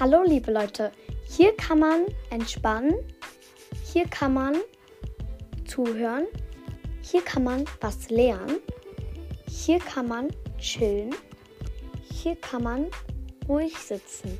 Hallo liebe Leute, hier kann man entspannen, hier kann man zuhören, hier kann man was lernen, hier kann man chillen, hier kann man ruhig sitzen.